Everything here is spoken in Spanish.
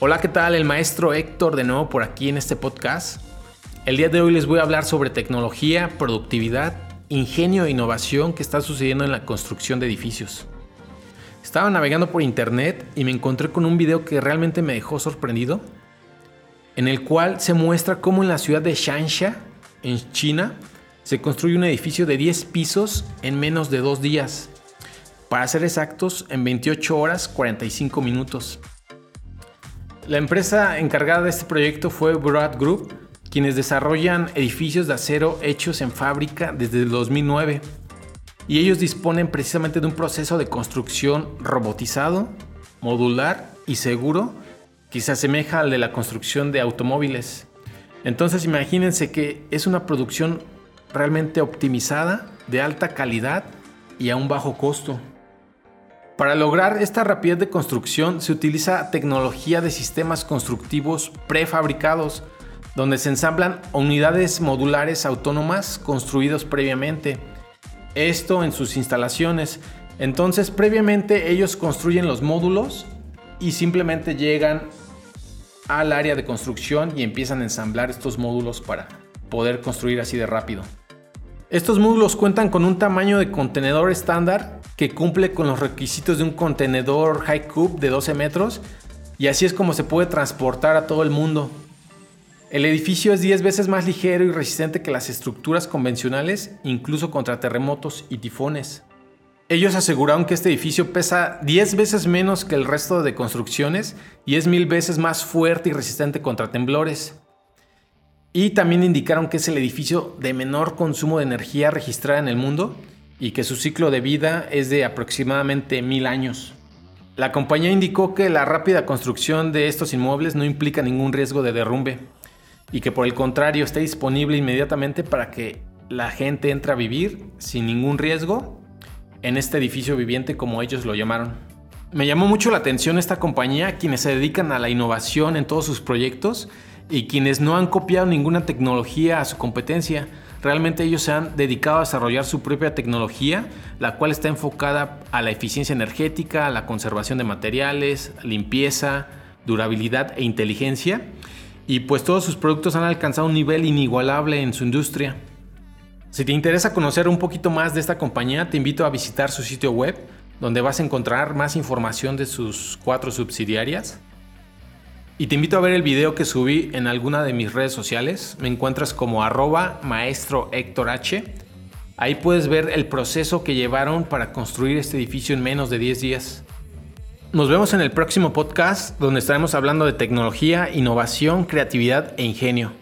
Hola, ¿qué tal? El maestro Héctor de nuevo por aquí en este podcast. El día de hoy les voy a hablar sobre tecnología, productividad, ingenio e innovación que está sucediendo en la construcción de edificios. Estaba navegando por internet y me encontré con un video que realmente me dejó sorprendido, en el cual se muestra cómo en la ciudad de Shansha, en China, se construye un edificio de 10 pisos en menos de dos días. Para ser exactos, en 28 horas 45 minutos. La empresa encargada de este proyecto fue Broad Group, quienes desarrollan edificios de acero hechos en fábrica desde el 2009. Y ellos disponen precisamente de un proceso de construcción robotizado, modular y seguro que se asemeja al de la construcción de automóviles. Entonces imagínense que es una producción realmente optimizada, de alta calidad y a un bajo costo. Para lograr esta rapidez de construcción se utiliza tecnología de sistemas constructivos prefabricados, donde se ensamblan unidades modulares autónomas construidos previamente. Esto en sus instalaciones. Entonces, previamente ellos construyen los módulos y simplemente llegan al área de construcción y empiezan a ensamblar estos módulos para poder construir así de rápido. Estos módulos cuentan con un tamaño de contenedor estándar que cumple con los requisitos de un contenedor high cube de 12 metros y así es como se puede transportar a todo el mundo. El edificio es 10 veces más ligero y resistente que las estructuras convencionales, incluso contra terremotos y tifones. Ellos aseguraron que este edificio pesa 10 veces menos que el resto de construcciones y es mil veces más fuerte y resistente contra temblores. Y también indicaron que es el edificio de menor consumo de energía registrada en el mundo y que su ciclo de vida es de aproximadamente mil años. La compañía indicó que la rápida construcción de estos inmuebles no implica ningún riesgo de derrumbe y que por el contrario está disponible inmediatamente para que la gente entre a vivir sin ningún riesgo en este edificio viviente como ellos lo llamaron. Me llamó mucho la atención esta compañía, quienes se dedican a la innovación en todos sus proyectos y quienes no han copiado ninguna tecnología a su competencia. Realmente ellos se han dedicado a desarrollar su propia tecnología, la cual está enfocada a la eficiencia energética, a la conservación de materiales, limpieza, durabilidad e inteligencia. Y pues todos sus productos han alcanzado un nivel inigualable en su industria. Si te interesa conocer un poquito más de esta compañía, te invito a visitar su sitio web, donde vas a encontrar más información de sus cuatro subsidiarias y te invito a ver el video que subí en alguna de mis redes sociales. Me encuentras como arroba maestro Héctor H. Ahí puedes ver el proceso que llevaron para construir este edificio en menos de 10 días. Nos vemos en el próximo podcast donde estaremos hablando de tecnología, innovación, creatividad e ingenio.